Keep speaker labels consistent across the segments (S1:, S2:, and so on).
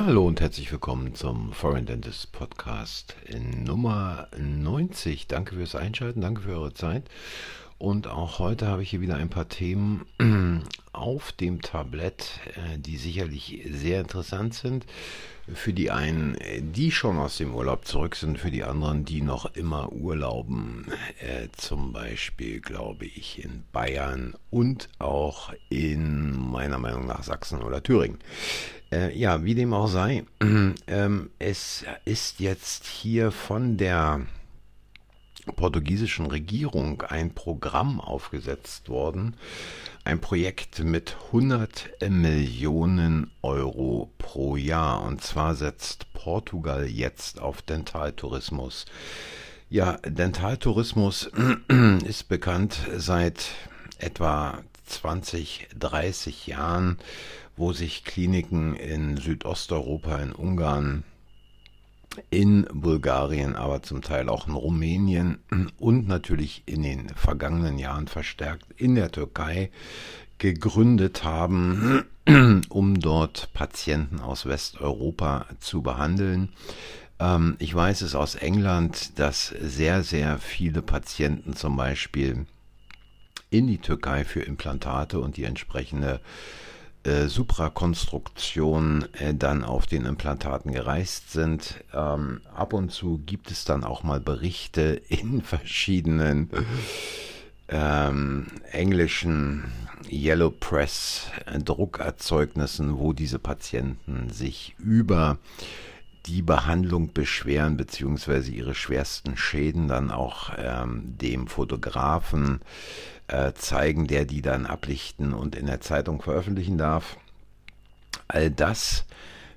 S1: Ja, hallo und herzlich willkommen zum Foreign Dentist Podcast Nummer 90. Danke fürs Einschalten, danke für eure Zeit. Und auch heute habe ich hier wieder ein paar Themen auf dem Tablett, äh, die sicherlich sehr interessant sind. Für die einen, die schon aus dem Urlaub zurück sind, für die anderen, die noch immer urlauben. Äh, zum Beispiel, glaube ich, in Bayern und auch in meiner Meinung nach Sachsen oder Thüringen. Äh, ja, wie dem auch sei, ähm, es ist jetzt hier von der portugiesischen Regierung ein Programm aufgesetzt worden, ein Projekt mit 100 Millionen Euro pro Jahr. Und zwar setzt Portugal jetzt auf Dentaltourismus. Ja, Dentaltourismus ist bekannt seit etwa 20, 30 Jahren wo sich Kliniken in Südosteuropa, in Ungarn, in Bulgarien, aber zum Teil auch in Rumänien und natürlich in den vergangenen Jahren verstärkt in der Türkei gegründet haben, um dort Patienten aus Westeuropa zu behandeln. Ähm, ich weiß es aus England, dass sehr, sehr viele Patienten zum Beispiel in die Türkei für Implantate und die entsprechende äh, Suprakonstruktion äh, dann auf den Implantaten gereist sind. Ähm, ab und zu gibt es dann auch mal Berichte in verschiedenen ähm, englischen Yellow Press äh, Druckerzeugnissen, wo diese Patienten sich über die Behandlung beschweren, beziehungsweise ihre schwersten Schäden dann auch ähm, dem Fotografen äh, zeigen, der die dann ablichten und in der Zeitung veröffentlichen darf. All das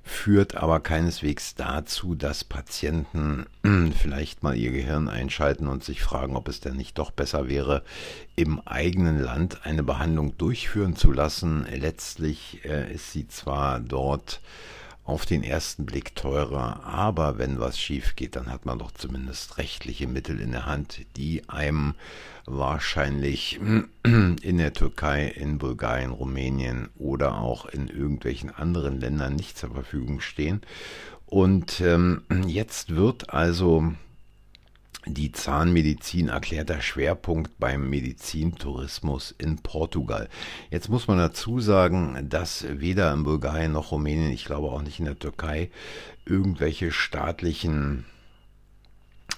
S1: führt aber keineswegs dazu, dass Patienten vielleicht mal ihr Gehirn einschalten und sich fragen, ob es denn nicht doch besser wäre, im eigenen Land eine Behandlung durchführen zu lassen. Letztlich äh, ist sie zwar dort auf den ersten Blick teurer, aber wenn was schief geht, dann hat man doch zumindest rechtliche Mittel in der Hand, die einem wahrscheinlich in der Türkei, in Bulgarien, Rumänien oder auch in irgendwelchen anderen Ländern nicht zur Verfügung stehen. Und ähm, jetzt wird also die Zahnmedizin erklärter Schwerpunkt beim Medizintourismus in Portugal. Jetzt muss man dazu sagen, dass weder in Bulgarien noch Rumänien, ich glaube auch nicht in der Türkei, irgendwelche staatlichen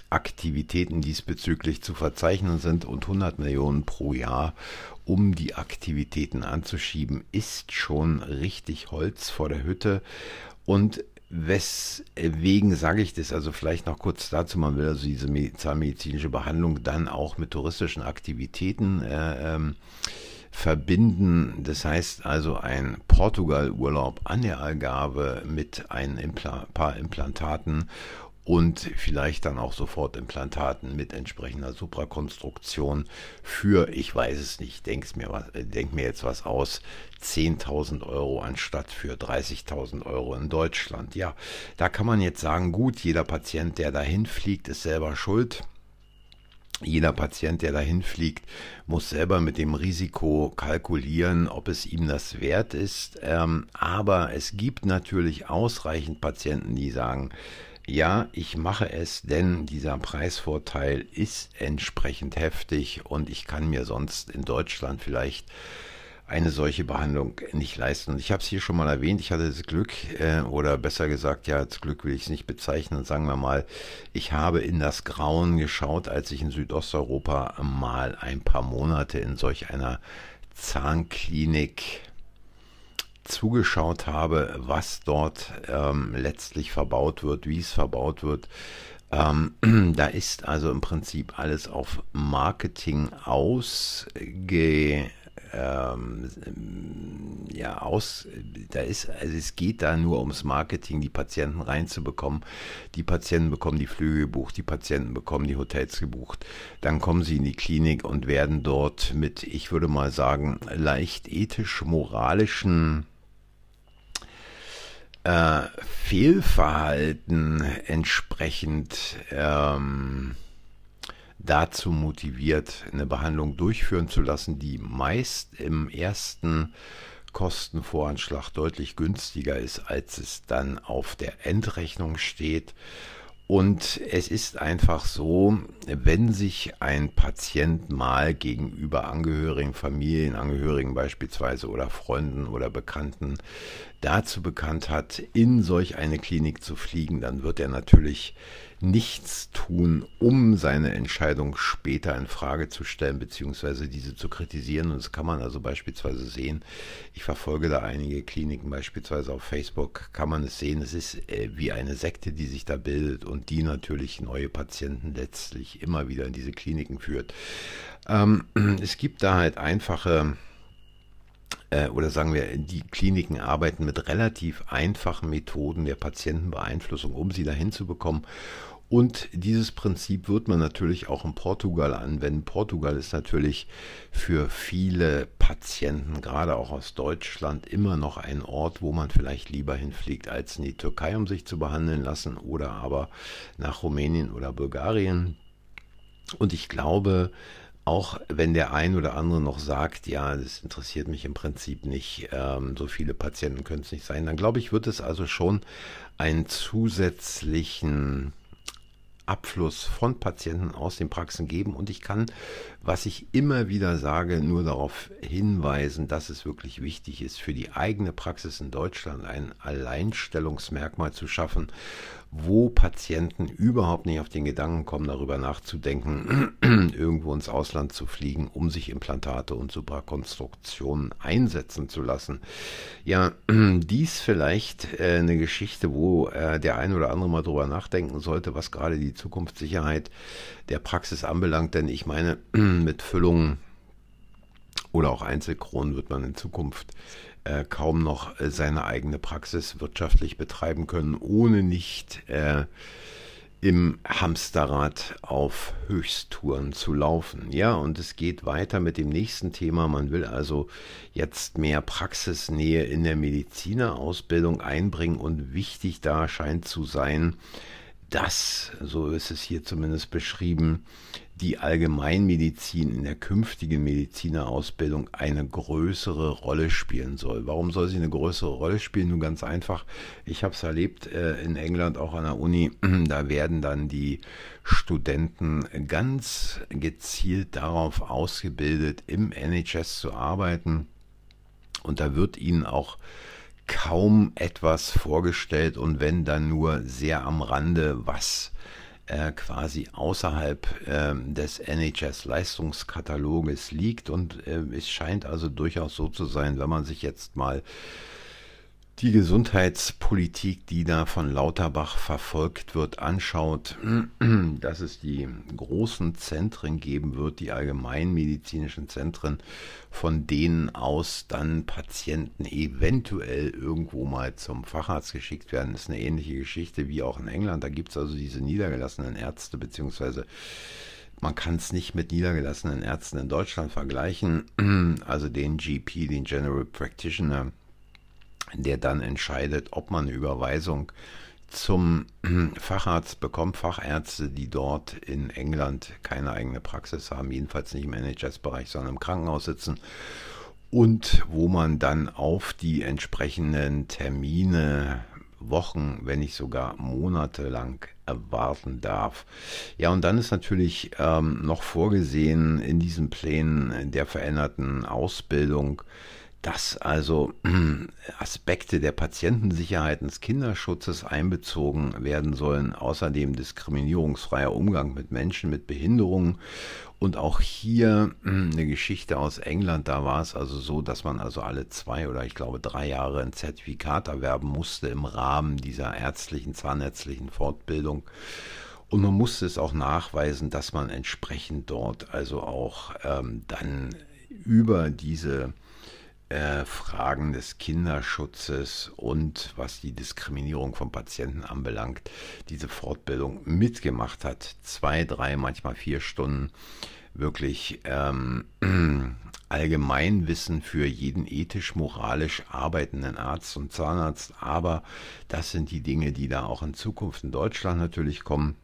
S1: Aktivitäten diesbezüglich zu verzeichnen sind und 100 Millionen pro Jahr, um die Aktivitäten anzuschieben, ist schon richtig Holz vor der Hütte. Und Weswegen sage ich das? Also vielleicht noch kurz dazu, man will also diese zahnmedizinische Behandlung dann auch mit touristischen Aktivitäten äh, ähm, verbinden. Das heißt also ein Portugal-Urlaub an der Algarve mit ein Impla paar Implantaten und vielleicht dann auch sofort Implantaten mit entsprechender Suprakonstruktion für, ich weiß es nicht, denk's mir, was, denk mir jetzt was aus, 10.000 Euro anstatt für 30.000 Euro in Deutschland. Ja, da kann man jetzt sagen, gut, jeder Patient, der dahin fliegt, ist selber schuld. Jeder Patient, der dahin fliegt, muss selber mit dem Risiko kalkulieren, ob es ihm das wert ist. Ähm, aber es gibt natürlich ausreichend Patienten, die sagen, ja, ich mache es, denn dieser Preisvorteil ist entsprechend heftig und ich kann mir sonst in Deutschland vielleicht eine solche Behandlung nicht leisten. Und ich habe es hier schon mal erwähnt, ich hatte das Glück, äh, oder besser gesagt, ja, das Glück will ich es nicht bezeichnen, sagen wir mal, ich habe in das Grauen geschaut, als ich in Südosteuropa mal ein paar Monate in solch einer Zahnklinik zugeschaut habe, was dort ähm, letztlich verbaut wird, wie es verbaut wird. Ähm, da ist also im Prinzip alles auf Marketing ausge ähm, ja aus da ist also es geht da nur ums Marketing die Patienten reinzubekommen die Patienten bekommen die Flüge gebucht die Patienten bekommen die Hotels gebucht dann kommen sie in die Klinik und werden dort mit ich würde mal sagen leicht ethisch moralischen äh, Fehlverhalten entsprechend ähm, dazu motiviert, eine Behandlung durchführen zu lassen, die meist im ersten Kostenvoranschlag deutlich günstiger ist, als es dann auf der Endrechnung steht. Und es ist einfach so, wenn sich ein Patient mal gegenüber Angehörigen, Familienangehörigen beispielsweise oder Freunden oder Bekannten dazu bekannt hat, in solch eine Klinik zu fliegen, dann wird er natürlich nichts tun, um seine Entscheidung später in Frage zu stellen, beziehungsweise diese zu kritisieren. Und das kann man also beispielsweise sehen. Ich verfolge da einige Kliniken, beispielsweise auf Facebook, kann man es sehen. Es ist äh, wie eine Sekte, die sich da bildet und die natürlich neue Patienten letztlich immer wieder in diese Kliniken führt. Ähm, es gibt da halt einfache äh, oder sagen wir, die Kliniken arbeiten mit relativ einfachen Methoden der Patientenbeeinflussung, um sie dahin zu bekommen. Und dieses Prinzip wird man natürlich auch in Portugal anwenden. Portugal ist natürlich für viele Patienten, gerade auch aus Deutschland, immer noch ein Ort, wo man vielleicht lieber hinfliegt als in die Türkei, um sich zu behandeln lassen oder aber nach Rumänien oder Bulgarien. Und ich glaube, auch wenn der ein oder andere noch sagt, ja, das interessiert mich im Prinzip nicht, ähm, so viele Patienten können es nicht sein, dann glaube ich, wird es also schon einen zusätzlichen Abfluss von Patienten aus den Praxen geben. Und ich kann, was ich immer wieder sage, nur darauf hinweisen, dass es wirklich wichtig ist, für die eigene Praxis in Deutschland ein Alleinstellungsmerkmal zu schaffen, wo Patienten überhaupt nicht auf den Gedanken kommen, darüber nachzudenken, irgendwo ins Ausland zu fliegen, um sich Implantate und Suprakonstruktionen einsetzen zu lassen. Ja, dies vielleicht äh, eine Geschichte, wo äh, der ein oder andere mal drüber nachdenken sollte, was gerade die Zukunftssicherheit der Praxis anbelangt, denn ich meine, mit Füllungen oder auch Einzelkronen wird man in Zukunft äh, kaum noch äh, seine eigene Praxis wirtschaftlich betreiben können, ohne nicht äh, im Hamsterrad auf Höchsttouren zu laufen. Ja, und es geht weiter mit dem nächsten Thema. Man will also jetzt mehr Praxisnähe in der Medizinerausbildung einbringen und wichtig da scheint zu sein, dass, so ist es hier zumindest beschrieben, die Allgemeinmedizin in der künftigen Medizinerausbildung eine größere Rolle spielen soll. Warum soll sie eine größere Rolle spielen? Nun ganz einfach. Ich habe es erlebt äh, in England, auch an der Uni. Da werden dann die Studenten ganz gezielt darauf ausgebildet, im NHS zu arbeiten. Und da wird ihnen auch kaum etwas vorgestellt und wenn dann nur sehr am Rande, was äh, quasi außerhalb äh, des NHS-Leistungskataloges liegt. Und äh, es scheint also durchaus so zu sein, wenn man sich jetzt mal die Gesundheitspolitik, die da von Lauterbach verfolgt wird, anschaut, dass es die großen Zentren geben wird, die allgemeinmedizinischen Zentren, von denen aus dann Patienten eventuell irgendwo mal zum Facharzt geschickt werden, ist eine ähnliche Geschichte wie auch in England. Da gibt es also diese niedergelassenen Ärzte, beziehungsweise man kann es nicht mit niedergelassenen Ärzten in Deutschland vergleichen, also den GP, den General Practitioner der dann entscheidet, ob man eine Überweisung zum Facharzt bekommt. Fachärzte, die dort in England keine eigene Praxis haben, jedenfalls nicht im NHS-Bereich, sondern im Krankenhaus sitzen und wo man dann auf die entsprechenden Termine Wochen, wenn nicht sogar Monate lang erwarten darf. Ja, und dann ist natürlich ähm, noch vorgesehen in diesen Plänen der veränderten Ausbildung dass also Aspekte der Patientensicherheit des Kinderschutzes einbezogen werden sollen, außerdem diskriminierungsfreier Umgang mit Menschen mit Behinderungen. Und auch hier eine Geschichte aus England, da war es also so, dass man also alle zwei oder ich glaube drei Jahre ein Zertifikat erwerben musste im Rahmen dieser ärztlichen, zahnärztlichen Fortbildung. Und man musste es auch nachweisen, dass man entsprechend dort also auch ähm, dann über diese äh, Fragen des Kinderschutzes und was die Diskriminierung von Patienten anbelangt, diese Fortbildung mitgemacht hat. Zwei, drei, manchmal vier Stunden wirklich ähm, Allgemeinwissen für jeden ethisch-moralisch arbeitenden Arzt und Zahnarzt. Aber das sind die Dinge, die da auch in Zukunft in Deutschland natürlich kommen.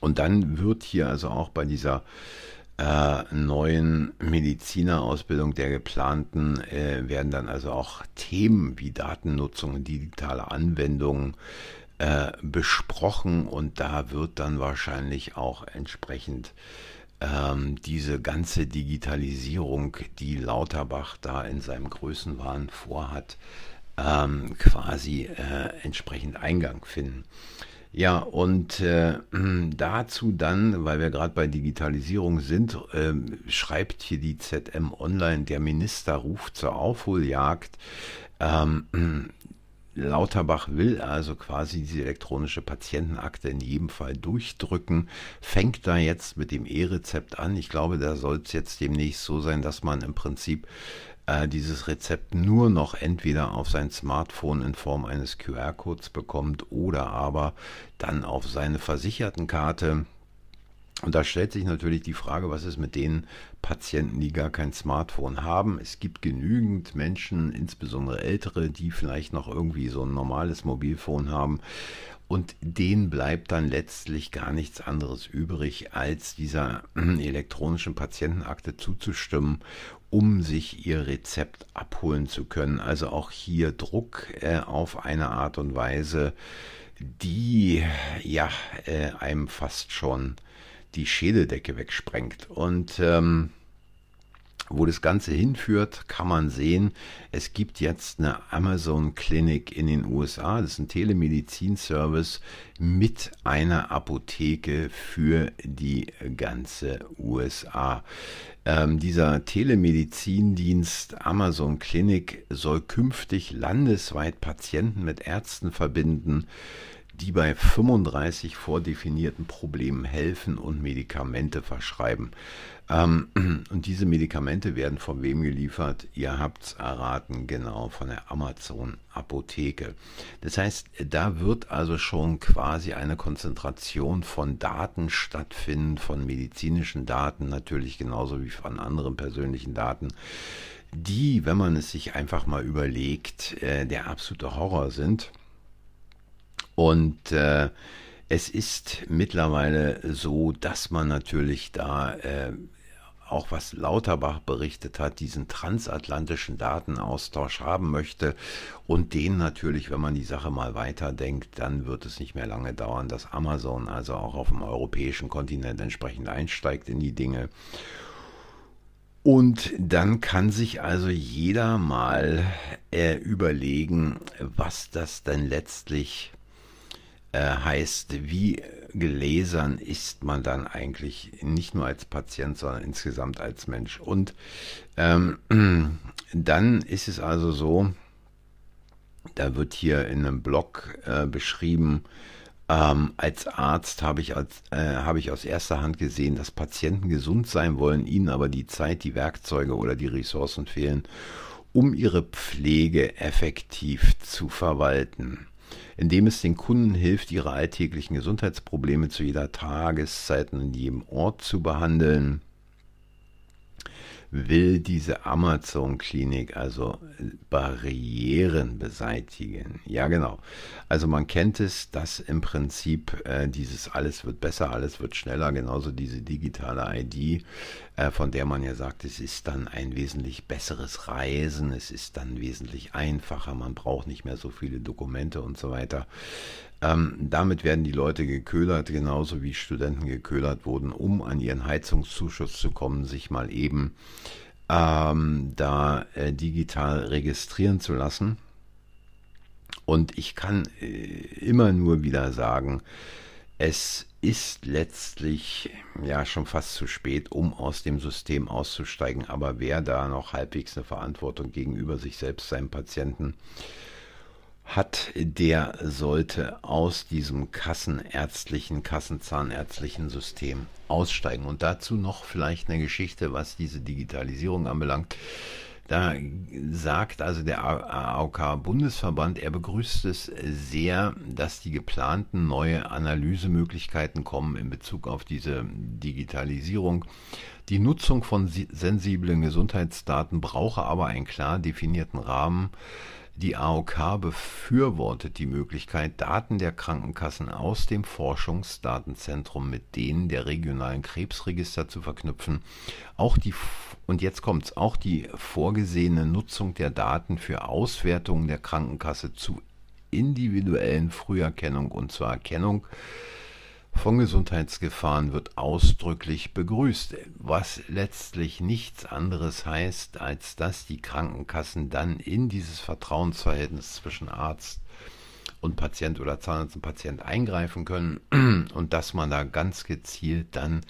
S1: Und dann wird hier also auch bei dieser äh, neuen Medizinerausbildung der geplanten äh, werden dann also auch Themen wie Datennutzung, digitale Anwendungen äh, besprochen und da wird dann wahrscheinlich auch entsprechend ähm, diese ganze Digitalisierung, die Lauterbach da in seinem Größenwahn vorhat, ähm, quasi äh, entsprechend Eingang finden. Ja, und äh, dazu dann, weil wir gerade bei Digitalisierung sind, äh, schreibt hier die ZM Online, der Minister ruft zur Aufholjagd. Ähm, Lauterbach will also quasi diese elektronische Patientenakte in jedem Fall durchdrücken, fängt da jetzt mit dem E-Rezept an. Ich glaube, da soll es jetzt demnächst so sein, dass man im Prinzip äh, dieses Rezept nur noch entweder auf sein Smartphone in Form eines QR-Codes bekommt oder aber dann auf seine Versichertenkarte und da stellt sich natürlich die Frage, was ist mit den Patienten, die gar kein Smartphone haben? Es gibt genügend Menschen, insbesondere ältere, die vielleicht noch irgendwie so ein normales Mobilfon haben. Und denen bleibt dann letztlich gar nichts anderes übrig, als dieser elektronischen Patientenakte zuzustimmen, um sich ihr Rezept abholen zu können. Also auch hier Druck äh, auf eine Art und Weise, die ja äh, einem fast schon die Schädeldecke wegsprengt. Und ähm, wo das Ganze hinführt, kann man sehen. Es gibt jetzt eine Amazon Clinic in den USA. Das ist ein Telemedizin-Service mit einer Apotheke für die ganze USA. Ähm, dieser Telemedizindienst Amazon Clinic soll künftig landesweit Patienten mit Ärzten verbinden die bei 35 vordefinierten Problemen helfen und Medikamente verschreiben. Ähm, und diese Medikamente werden von wem geliefert? Ihr habt es erraten, genau von der Amazon Apotheke. Das heißt, da wird also schon quasi eine Konzentration von Daten stattfinden, von medizinischen Daten natürlich genauso wie von anderen persönlichen Daten die, wenn man es sich einfach mal überlegt, äh, der absolute Horror sind. Und äh, es ist mittlerweile so, dass man natürlich da äh, auch was Lauterbach berichtet hat, diesen transatlantischen Datenaustausch haben möchte und den natürlich, wenn man die Sache mal weiterdenkt, dann wird es nicht mehr lange dauern, dass Amazon also auch auf dem europäischen Kontinent entsprechend einsteigt in die Dinge. Und dann kann sich also jeder mal äh, überlegen, was das denn letztlich äh, heißt, wie gläsern ist man dann eigentlich nicht nur als Patient, sondern insgesamt als Mensch. Und ähm, dann ist es also so, da wird hier in einem Blog äh, beschrieben, ähm, als Arzt habe ich, als, äh, habe ich aus erster Hand gesehen, dass Patienten gesund sein wollen, ihnen aber die Zeit, die Werkzeuge oder die Ressourcen fehlen, um ihre Pflege effektiv zu verwalten indem es den Kunden hilft, ihre alltäglichen Gesundheitsprobleme zu jeder Tageszeit und jedem Ort zu behandeln will diese Amazon-Klinik also Barrieren beseitigen. Ja, genau. Also man kennt es, dass im Prinzip äh, dieses alles wird besser, alles wird schneller, genauso diese digitale ID, äh, von der man ja sagt, es ist dann ein wesentlich besseres Reisen, es ist dann wesentlich einfacher, man braucht nicht mehr so viele Dokumente und so weiter. Ähm, damit werden die Leute geködert, genauso wie Studenten geködert wurden, um an ihren Heizungszuschuss zu kommen, sich mal eben ähm, da äh, digital registrieren zu lassen. Und ich kann äh, immer nur wieder sagen, es ist letztlich ja schon fast zu spät, um aus dem System auszusteigen. Aber wer da noch halbwegs eine Verantwortung gegenüber sich selbst, seinem Patienten hat, der sollte aus diesem kassenärztlichen, kassenzahnärztlichen System aussteigen. Und dazu noch vielleicht eine Geschichte, was diese Digitalisierung anbelangt. Da sagt also der AOK-Bundesverband, er begrüßt es sehr, dass die geplanten neue Analysemöglichkeiten kommen in Bezug auf diese Digitalisierung. Die Nutzung von sensiblen Gesundheitsdaten brauche aber einen klar definierten Rahmen, Die AOK befürwortet die Möglichkeit, Daten der Krankenkassen aus dem Forschungsdatenzentrum mit denen der regionalen Krebsregister zu verknüpfen. Auch die und jetzt kommt's, auch die vorgesehene Nutzung der Daten für Auswertungen der Krankenkasse zu individuellen Früherkennung und zur Erkennung von Gesundheitsgefahren wird ausdrücklich begrüßt, was letztlich nichts anderes heißt, als dass die Krankenkassen dann in dieses Vertrauensverhältnis zwischen Arzt und Patient oder Zahnarzt und Patient eingreifen können und dass man da ganz gezielt dann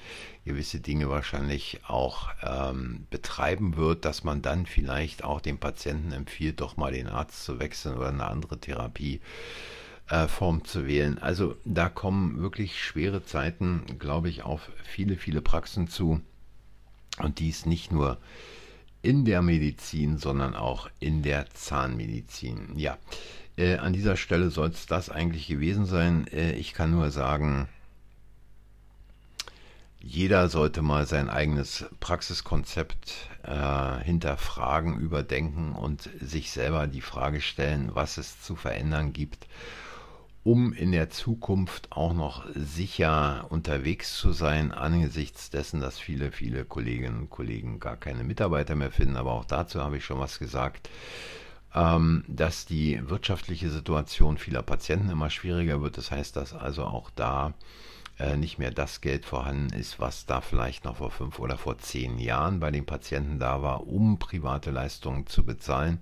S1: gewisse Dinge wahrscheinlich auch ähm, betreiben wird, dass man dann vielleicht auch dem Patienten empfiehlt, doch mal den Arzt zu wechseln oder eine andere Therapie äh, Form zu wählen. Also da kommen wirklich schwere Zeiten, glaube ich, auf viele, viele Praxen zu. Und dies nicht nur in der Medizin, sondern auch in der Zahnmedizin. Ja, äh, an dieser Stelle soll es das eigentlich gewesen sein. Äh, ich kann nur sagen, jeder sollte mal sein eigenes Praxiskonzept äh, hinterfragen, überdenken und sich selber die Frage stellen, was es zu verändern gibt um in der Zukunft auch noch sicher unterwegs zu sein, angesichts dessen, dass viele, viele Kolleginnen und Kollegen gar keine Mitarbeiter mehr finden. Aber auch dazu habe ich schon was gesagt, ähm, dass die wirtschaftliche Situation vieler Patienten immer schwieriger wird. Das heißt, dass also auch da äh, nicht mehr das Geld vorhanden ist, was da vielleicht noch vor fünf oder vor zehn Jahren bei den Patienten da war, um private Leistungen zu bezahlen.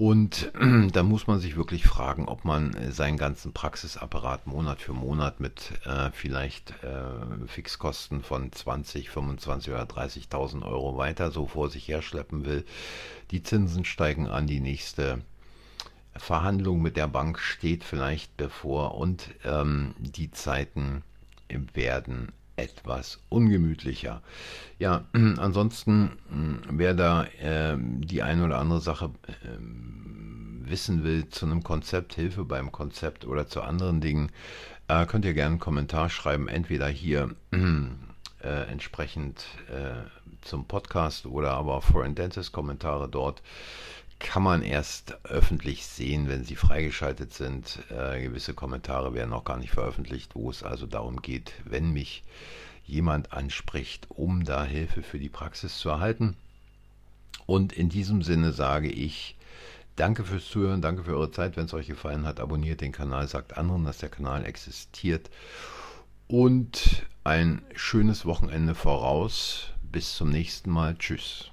S1: Und da muss man sich wirklich fragen, ob man äh, seinen ganzen Praxisapparat Monat für Monat mit äh, vielleicht äh, Fixkosten von 20, 25 oder 30.000 Euro weiter so vor sich herschleppen will. Die Zinsen steigen an, die nächste Verhandlung mit der Bank steht vielleicht bevor und ähm, die Zeiten werden etwas ungemütlicher. Ja, ansonsten, wer da äh, die eine oder andere Sache äh, wissen will zu einem Konzept, Hilfe beim Konzept oder zu anderen Dingen, äh, könnt ihr gerne einen Kommentar schreiben, entweder hier äh, entsprechend äh, zum Podcast oder aber Foreign Dentist Kommentare dort kann man erst öffentlich sehen, wenn sie freigeschaltet sind. Äh, gewisse Kommentare werden noch gar nicht veröffentlicht, wo es also darum geht, wenn mich jemand anspricht, um da Hilfe für die Praxis zu erhalten. Und in diesem Sinne sage ich, danke fürs Zuhören, danke für eure Zeit. Wenn es euch gefallen hat, abonniert den Kanal, sagt anderen, dass der Kanal existiert. Und ein schönes Wochenende voraus. Bis zum nächsten Mal. Tschüss.